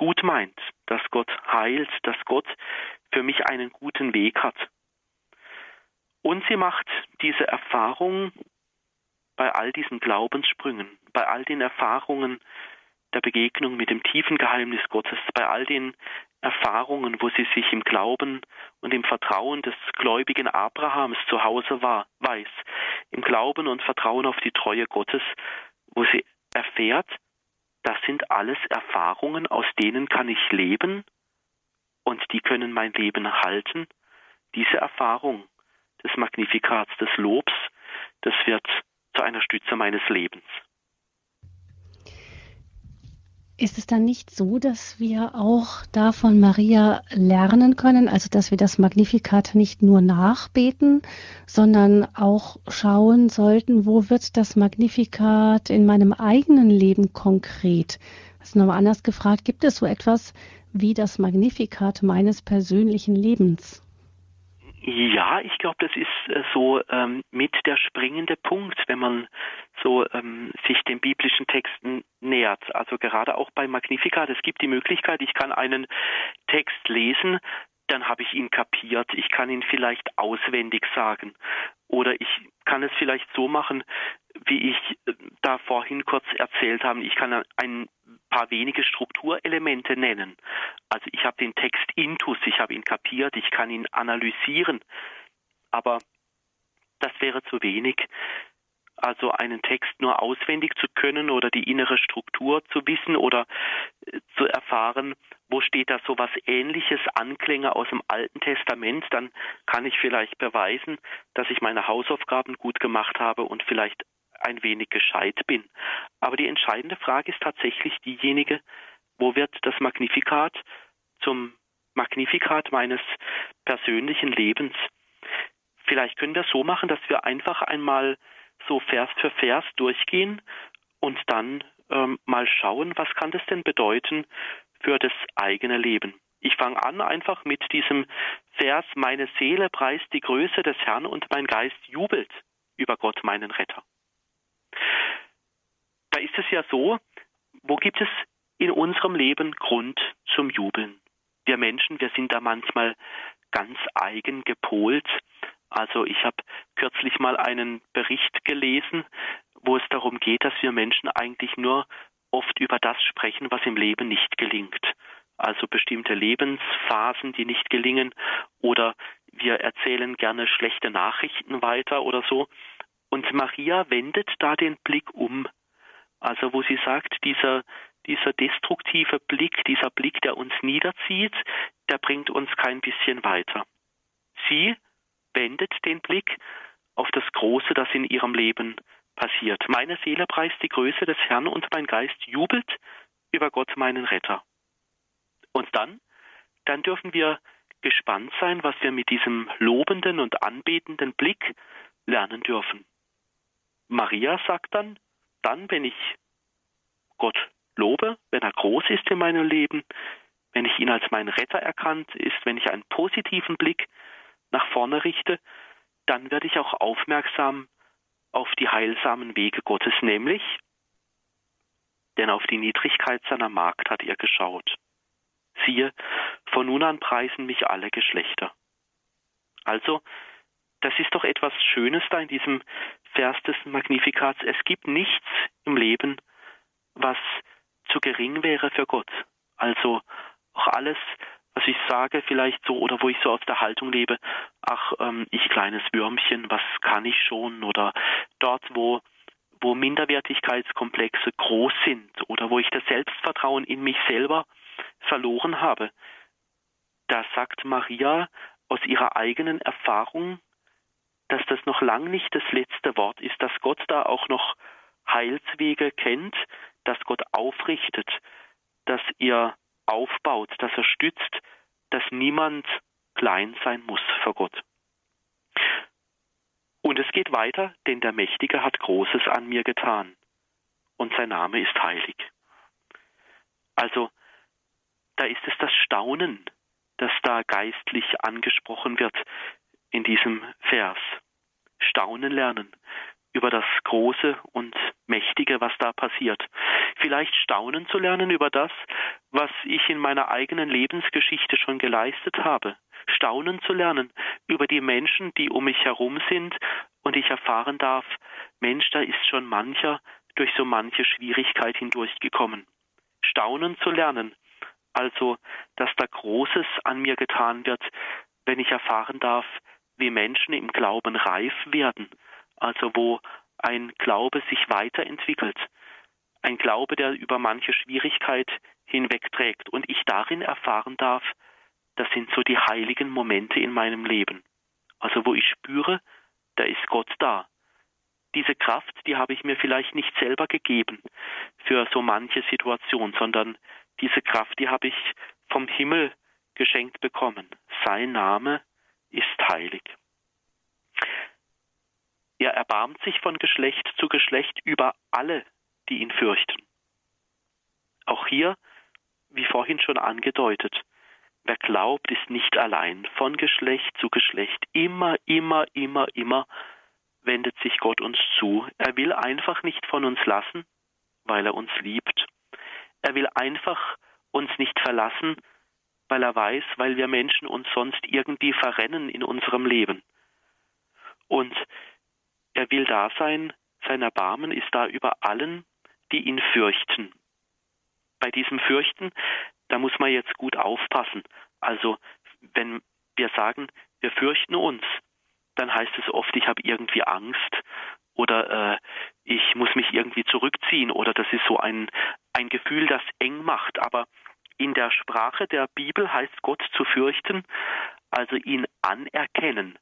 Speaker 3: gut meint, dass Gott heilt, dass Gott für mich einen guten Weg hat. Und sie macht diese Erfahrung bei all diesen Glaubenssprüngen, bei all den Erfahrungen der Begegnung mit dem tiefen Geheimnis Gottes, bei all den Erfahrungen, wo sie sich im Glauben und im Vertrauen des gläubigen Abrahams zu Hause war, weiß, im Glauben und Vertrauen auf die Treue Gottes, wo sie erfährt, das sind alles Erfahrungen, aus denen kann ich leben und die können mein Leben halten. Diese Erfahrung des Magnifikats, des Lobs, das wird zu einer Stütze meines Lebens.
Speaker 2: Ist es dann nicht so, dass wir auch da von Maria lernen können, also dass wir das Magnificat nicht nur nachbeten, sondern auch schauen sollten, wo wird das Magnifikat in meinem eigenen Leben konkret? Also nochmal anders gefragt, gibt es so etwas wie das Magnificat meines persönlichen Lebens?
Speaker 3: Ja, ich glaube, das ist äh, so ähm, mit der springende Punkt, wenn man so ähm, sich den biblischen Texten nähert. Also gerade auch bei Magnificat, es gibt die Möglichkeit, ich kann einen Text lesen, dann habe ich ihn kapiert. Ich kann ihn vielleicht auswendig sagen. Oder ich kann es vielleicht so machen, wie ich äh, da vorhin kurz erzählt habe. Ich kann ein paar wenige Strukturelemente nennen. Also ich habe den Text intus, ich habe ihn kapiert, ich kann ihn analysieren. Aber das wäre zu wenig. Also einen Text nur auswendig zu können oder die innere Struktur zu wissen oder äh, zu erfahren, wo steht da so was ähnliches, Anklänge aus dem Alten Testament, dann kann ich vielleicht beweisen, dass ich meine Hausaufgaben gut gemacht habe und vielleicht ein wenig gescheit bin. Aber die entscheidende Frage ist tatsächlich diejenige, wo wird das Magnifikat zum Magnifikat meines persönlichen Lebens? Vielleicht können wir so machen, dass wir einfach einmal so Vers für Vers durchgehen und dann ähm, mal schauen, was kann das denn bedeuten für das eigene Leben. Ich fange an einfach mit diesem Vers, meine Seele preist die Größe des Herrn und mein Geist jubelt über Gott, meinen Retter. Da ist es ja so, wo gibt es in unserem Leben Grund zum Jubeln? Wir Menschen, wir sind da manchmal ganz eigen gepolt. Also ich habe kürzlich mal einen Bericht gelesen, wo es darum geht, dass wir Menschen eigentlich nur oft über das sprechen, was im Leben nicht gelingt. Also bestimmte Lebensphasen, die nicht gelingen, oder wir erzählen gerne schlechte Nachrichten weiter oder so. Und Maria wendet da den Blick um. Also wo sie sagt, dieser, dieser destruktive Blick, dieser Blick, der uns niederzieht, der bringt uns kein bisschen weiter. Sie wendet den Blick auf das Große, das in ihrem Leben passiert. Meine Seele preist die Größe des Herrn und mein Geist jubelt über Gott, meinen Retter. Und dann, dann dürfen wir gespannt sein, was wir mit diesem lobenden und anbetenden Blick lernen dürfen. Maria sagt dann, dann, wenn ich Gott lobe, wenn er groß ist in meinem Leben, wenn ich ihn als meinen Retter erkannt ist, wenn ich einen positiven Blick nach vorne richte, dann werde ich auch aufmerksam auf die heilsamen Wege Gottes, nämlich, denn auf die Niedrigkeit seiner Magd hat er geschaut. Siehe, von nun an preisen mich alle Geschlechter. Also, das ist doch etwas Schönes da in diesem Vers des Magnifikats. Es gibt nichts im Leben, was zu gering wäre für Gott. Also auch alles, was ich sage, vielleicht so, oder wo ich so aus der Haltung lebe, ach, ähm, ich kleines Würmchen, was kann ich schon? Oder dort, wo, wo Minderwertigkeitskomplexe groß sind oder wo ich das Selbstvertrauen in mich selber verloren habe. Da sagt Maria aus ihrer eigenen Erfahrung, dass das noch lang nicht das letzte Wort ist, dass Gott da auch noch Heilswege kennt, dass Gott aufrichtet, dass er aufbaut, dass er stützt, dass niemand klein sein muss vor Gott. Und es geht weiter, denn der Mächtige hat Großes an mir getan und sein Name ist heilig. Also, da ist es das Staunen, das da geistlich angesprochen wird, in diesem Vers. Staunen lernen über das Große und Mächtige, was da passiert. Vielleicht staunen zu lernen über das, was ich in meiner eigenen Lebensgeschichte schon geleistet habe. Staunen zu lernen über die Menschen, die um mich herum sind und ich erfahren darf, Mensch, da ist schon mancher durch so manche Schwierigkeit hindurchgekommen. Staunen zu lernen Also, dass da Großes an mir getan wird, wenn ich erfahren darf, wie Menschen im Glauben reif werden, also wo ein Glaube sich weiterentwickelt, ein Glaube, der über manche Schwierigkeit hinwegträgt und ich darin erfahren darf, das sind so die heiligen Momente in meinem Leben. Also wo ich spüre, da ist Gott da. Diese Kraft, die habe ich mir vielleicht nicht selber gegeben für so manche Situation, sondern diese Kraft, die habe ich vom Himmel geschenkt bekommen. Sein Name ist heilig. Er erbarmt sich von Geschlecht zu Geschlecht über alle, die ihn fürchten. Auch hier, wie vorhin schon angedeutet, wer glaubt, ist nicht allein. Von Geschlecht zu Geschlecht, immer, immer, immer, immer wendet sich Gott uns zu. Er will einfach nicht von uns lassen, weil er uns liebt. Er will einfach uns nicht verlassen, weil er weiß, weil wir Menschen uns sonst irgendwie verrennen in unserem Leben. Und er will da sein, sein Erbarmen ist da über allen, die ihn fürchten. Bei diesem Fürchten, da muss man jetzt gut aufpassen. Also, wenn wir sagen, wir fürchten uns, dann heißt es oft, ich habe irgendwie Angst oder äh, ich muss mich irgendwie zurückziehen oder das ist so ein, ein Gefühl, das eng macht. Aber in der Sprache der Bibel heißt Gott zu fürchten, also ihn anerkennen,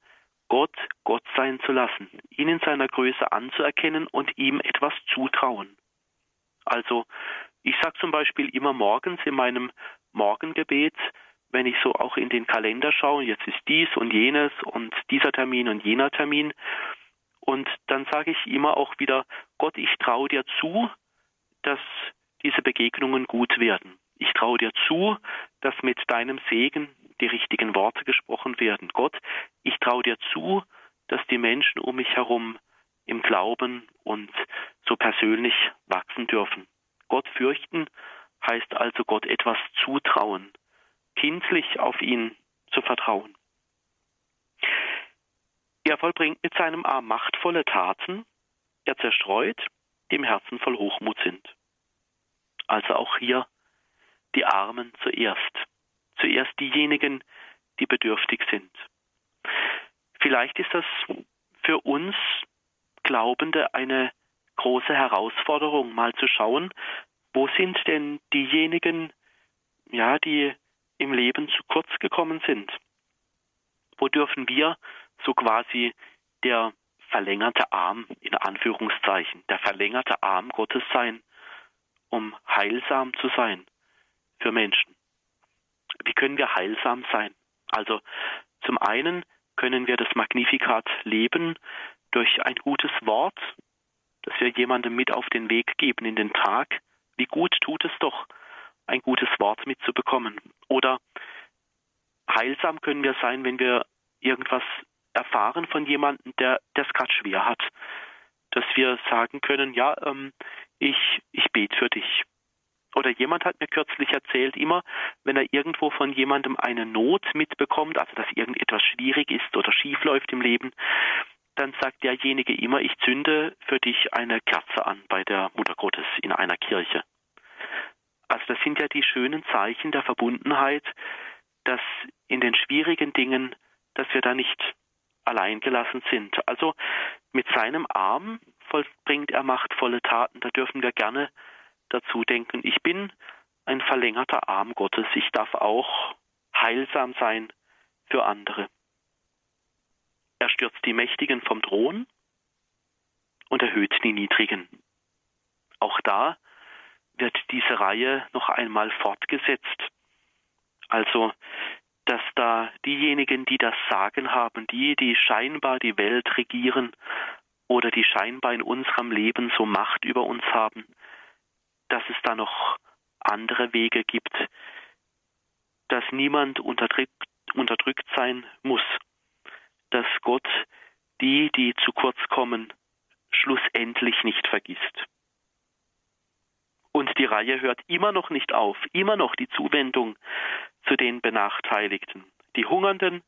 Speaker 3: Gott Gott sein zu lassen, ihn in seiner Größe anzuerkennen und ihm etwas zutrauen. Also ich sage zum Beispiel immer morgens in meinem Morgengebet, wenn ich so auch in den Kalender schaue, jetzt ist dies und jenes und dieser Termin und jener Termin, und dann sage ich immer auch wieder, Gott, ich traue dir zu, dass diese Begegnungen gut werden. Ich traue dir zu, dass mit deinem Segen die richtigen Worte gesprochen werden. Gott, ich traue dir zu, dass die Menschen um mich herum im Glauben und so persönlich wachsen dürfen. Gott fürchten heißt also Gott etwas zutrauen, kindlich auf ihn zu vertrauen. Er vollbringt mit seinem Arm machtvolle Taten, er zerstreut, die im Herzen voll Hochmut sind. Also auch hier die Armen zuerst. Zuerst diejenigen, die bedürftig sind. Vielleicht ist das für uns Glaubende eine große Herausforderung, mal zu schauen, wo sind denn diejenigen, ja, die im Leben zu kurz gekommen sind? Wo dürfen wir so quasi der verlängerte Arm in Anführungszeichen, der verlängerte Arm Gottes sein, um heilsam zu sein für Menschen? Wie können wir heilsam sein? Also zum einen können wir das Magnifikat leben durch ein gutes Wort, das wir jemandem mit auf den Weg geben in den Tag. Wie gut tut es doch, ein gutes Wort mitzubekommen. Oder heilsam können wir sein, wenn wir irgendwas erfahren von jemandem, der es gerade schwer hat. Dass wir sagen können, ja, ähm, ich, ich bete für dich. Oder jemand hat mir kürzlich erzählt, immer wenn er irgendwo von jemandem eine Not mitbekommt, also dass irgendetwas schwierig ist oder schief läuft im Leben, dann sagt derjenige immer, ich zünde für dich eine Kerze an bei der Mutter Gottes in einer Kirche. Also das sind ja die schönen Zeichen der Verbundenheit, dass in den schwierigen Dingen, dass wir da nicht allein gelassen sind. Also mit seinem Arm vollbringt er machtvolle Taten. Da dürfen wir gerne dazu denken, ich bin ein verlängerter Arm Gottes. Ich darf auch heilsam sein für andere. Er stürzt die Mächtigen vom Thron und erhöht die Niedrigen. Auch da wird diese Reihe noch einmal fortgesetzt. Also, dass da diejenigen, die das Sagen haben, die, die scheinbar die Welt regieren oder die scheinbar in unserem Leben so Macht über uns haben, dass es da noch andere Wege gibt, dass niemand unterdrückt, unterdrückt sein muss, dass Gott die, die zu kurz kommen, schlussendlich nicht vergisst. Und die Reihe hört immer noch nicht auf, immer noch die Zuwendung zu den Benachteiligten. Die Hungernden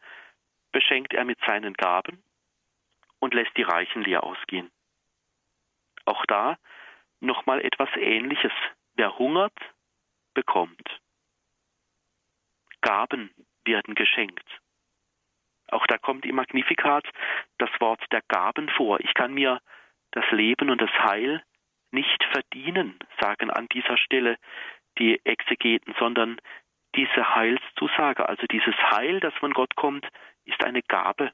Speaker 3: beschenkt er mit seinen Gaben und lässt die Reichen leer ausgehen. Auch da nochmal etwas Ähnliches. Wer hungert, bekommt. Gaben werden geschenkt. Auch da kommt im Magnifikat das Wort der Gaben vor. Ich kann mir das Leben und das Heil nicht verdienen, sagen an dieser Stelle die Exegeten, sondern diese Heilszusage, also dieses Heil, das von Gott kommt, ist eine Gabe,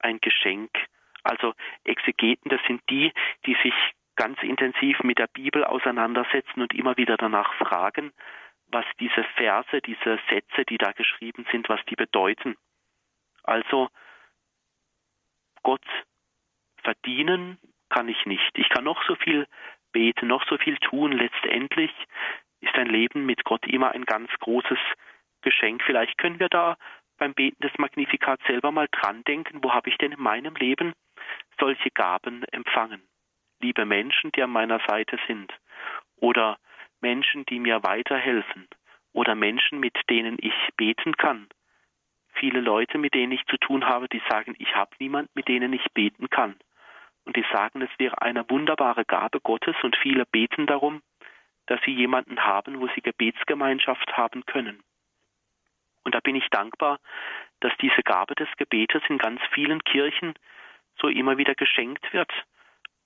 Speaker 3: ein Geschenk. Also Exegeten, das sind die, die sich ganz intensiv mit der Bibel auseinandersetzen und immer wieder danach fragen, was diese Verse, diese Sätze, die da geschrieben sind, was die bedeuten. Also Gott verdienen kann ich nicht. Ich kann noch so viel beten, noch so viel tun. Letztendlich ist ein Leben mit Gott immer ein ganz großes Geschenk. Vielleicht können wir da beim Beten des Magnifikats selber mal dran denken, wo habe ich denn in meinem Leben solche Gaben empfangen? Liebe Menschen, die an meiner Seite sind, oder Menschen, die mir weiterhelfen, oder Menschen, mit denen ich beten kann. Viele Leute, mit denen ich zu tun habe, die sagen, ich habe niemand, mit denen ich beten kann. Und die sagen, es wäre eine wunderbare Gabe Gottes und viele beten darum, dass sie jemanden haben, wo sie Gebetsgemeinschaft haben können. Und da bin ich dankbar, dass diese Gabe des Gebetes in ganz vielen Kirchen so immer wieder geschenkt wird,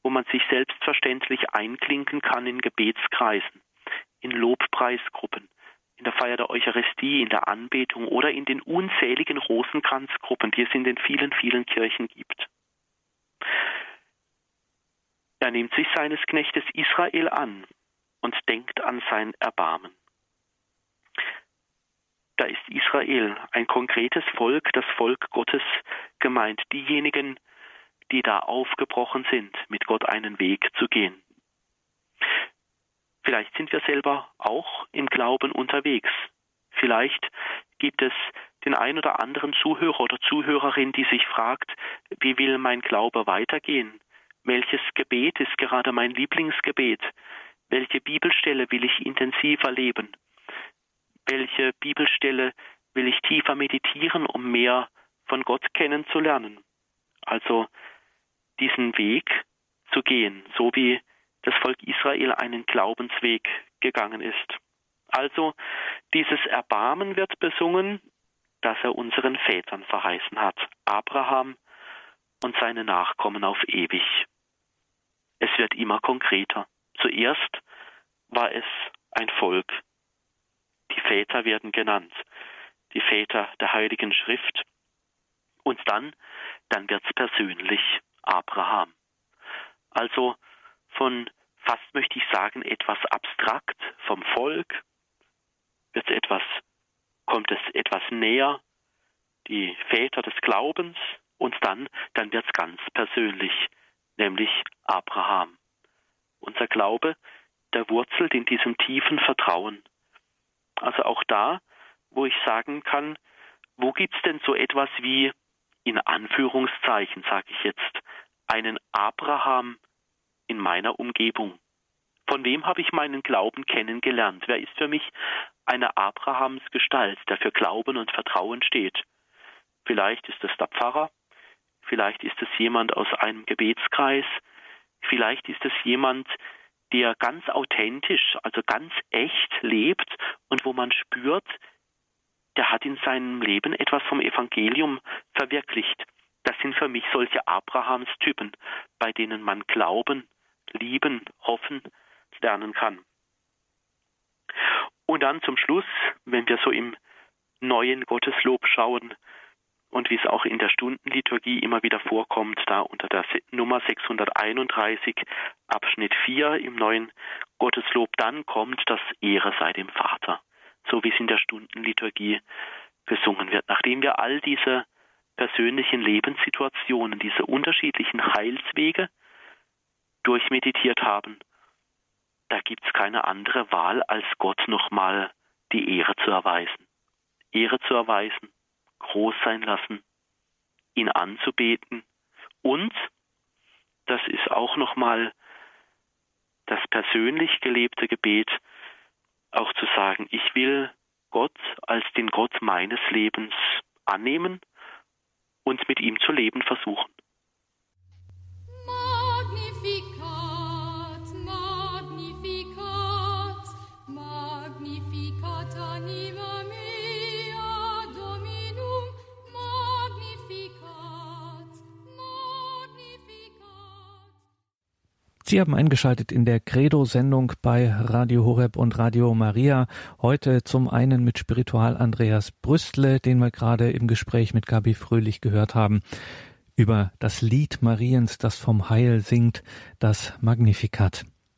Speaker 3: wo man sich selbstverständlich einklinken kann in Gebetskreisen, in Lobpreisgruppen, in der Feier der Eucharistie, in der Anbetung oder in den unzähligen Rosenkranzgruppen, die es in den vielen, vielen Kirchen gibt. Er nimmt sich seines Knechtes Israel an und denkt an sein Erbarmen. Da ist Israel, ein konkretes Volk, das Volk Gottes gemeint, diejenigen, die da aufgebrochen sind, mit Gott einen Weg zu gehen. Vielleicht sind wir selber auch im Glauben unterwegs. Vielleicht gibt es den ein oder anderen Zuhörer oder Zuhörerin, die sich fragt, wie will mein Glaube weitergehen? Welches Gebet ist gerade mein Lieblingsgebet? Welche Bibelstelle will ich intensiver leben? Welche Bibelstelle will ich tiefer meditieren, um mehr von Gott kennenzulernen? Also diesen Weg zu gehen, so wie das Volk Israel einen Glaubensweg gegangen ist. Also dieses Erbarmen wird besungen, das er unseren Vätern verheißen hat, Abraham und seine Nachkommen auf ewig. Es wird immer konkreter. Zuerst war es ein Volk. Die Väter werden genannt, die Väter der Heiligen Schrift. Und dann, dann wird's persönlich Abraham. Also von fast möchte ich sagen etwas abstrakt vom Volk wird etwas kommt es etwas näher die Väter des Glaubens und dann dann wird's ganz persönlich nämlich Abraham. Unser Glaube, der wurzelt in diesem tiefen Vertrauen. Also auch da, wo ich sagen kann, wo gibt's denn so etwas wie, in Anführungszeichen sage ich jetzt, einen Abraham in meiner Umgebung? Von wem habe ich meinen Glauben kennengelernt? Wer ist für mich eine Abrahamsgestalt, der für Glauben und Vertrauen steht? Vielleicht ist es der Pfarrer, vielleicht ist es jemand aus einem Gebetskreis, vielleicht ist es jemand, der ganz authentisch, also ganz echt lebt und wo man spürt, der hat in seinem Leben etwas vom Evangelium verwirklicht. Das sind für mich solche Abrahamstypen, bei denen man glauben, lieben, hoffen, lernen kann. Und dann zum Schluss, wenn wir so im neuen Gotteslob schauen, und wie es auch in der Stundenliturgie immer wieder vorkommt, da unter der Nummer 631 Abschnitt 4 im neuen Gotteslob, dann kommt das Ehre sei dem Vater, so wie es in der Stundenliturgie gesungen wird. Nachdem wir all diese persönlichen Lebenssituationen, diese unterschiedlichen Heilswege durchmeditiert haben, da gibt es keine andere Wahl, als Gott nochmal die Ehre zu erweisen. Ehre zu erweisen, groß sein lassen, ihn anzubeten und, das ist auch nochmal das persönlich gelebte Gebet, auch zu sagen, ich will Gott als den Gott meines Lebens annehmen und mit ihm zu leben versuchen.
Speaker 1: Sie haben eingeschaltet in der Credo-Sendung bei Radio Horeb und Radio Maria. Heute zum einen mit Spiritual Andreas Brüstle, den wir gerade im Gespräch mit Gabi Fröhlich gehört haben, über das Lied Mariens, das vom Heil singt, das Magnificat.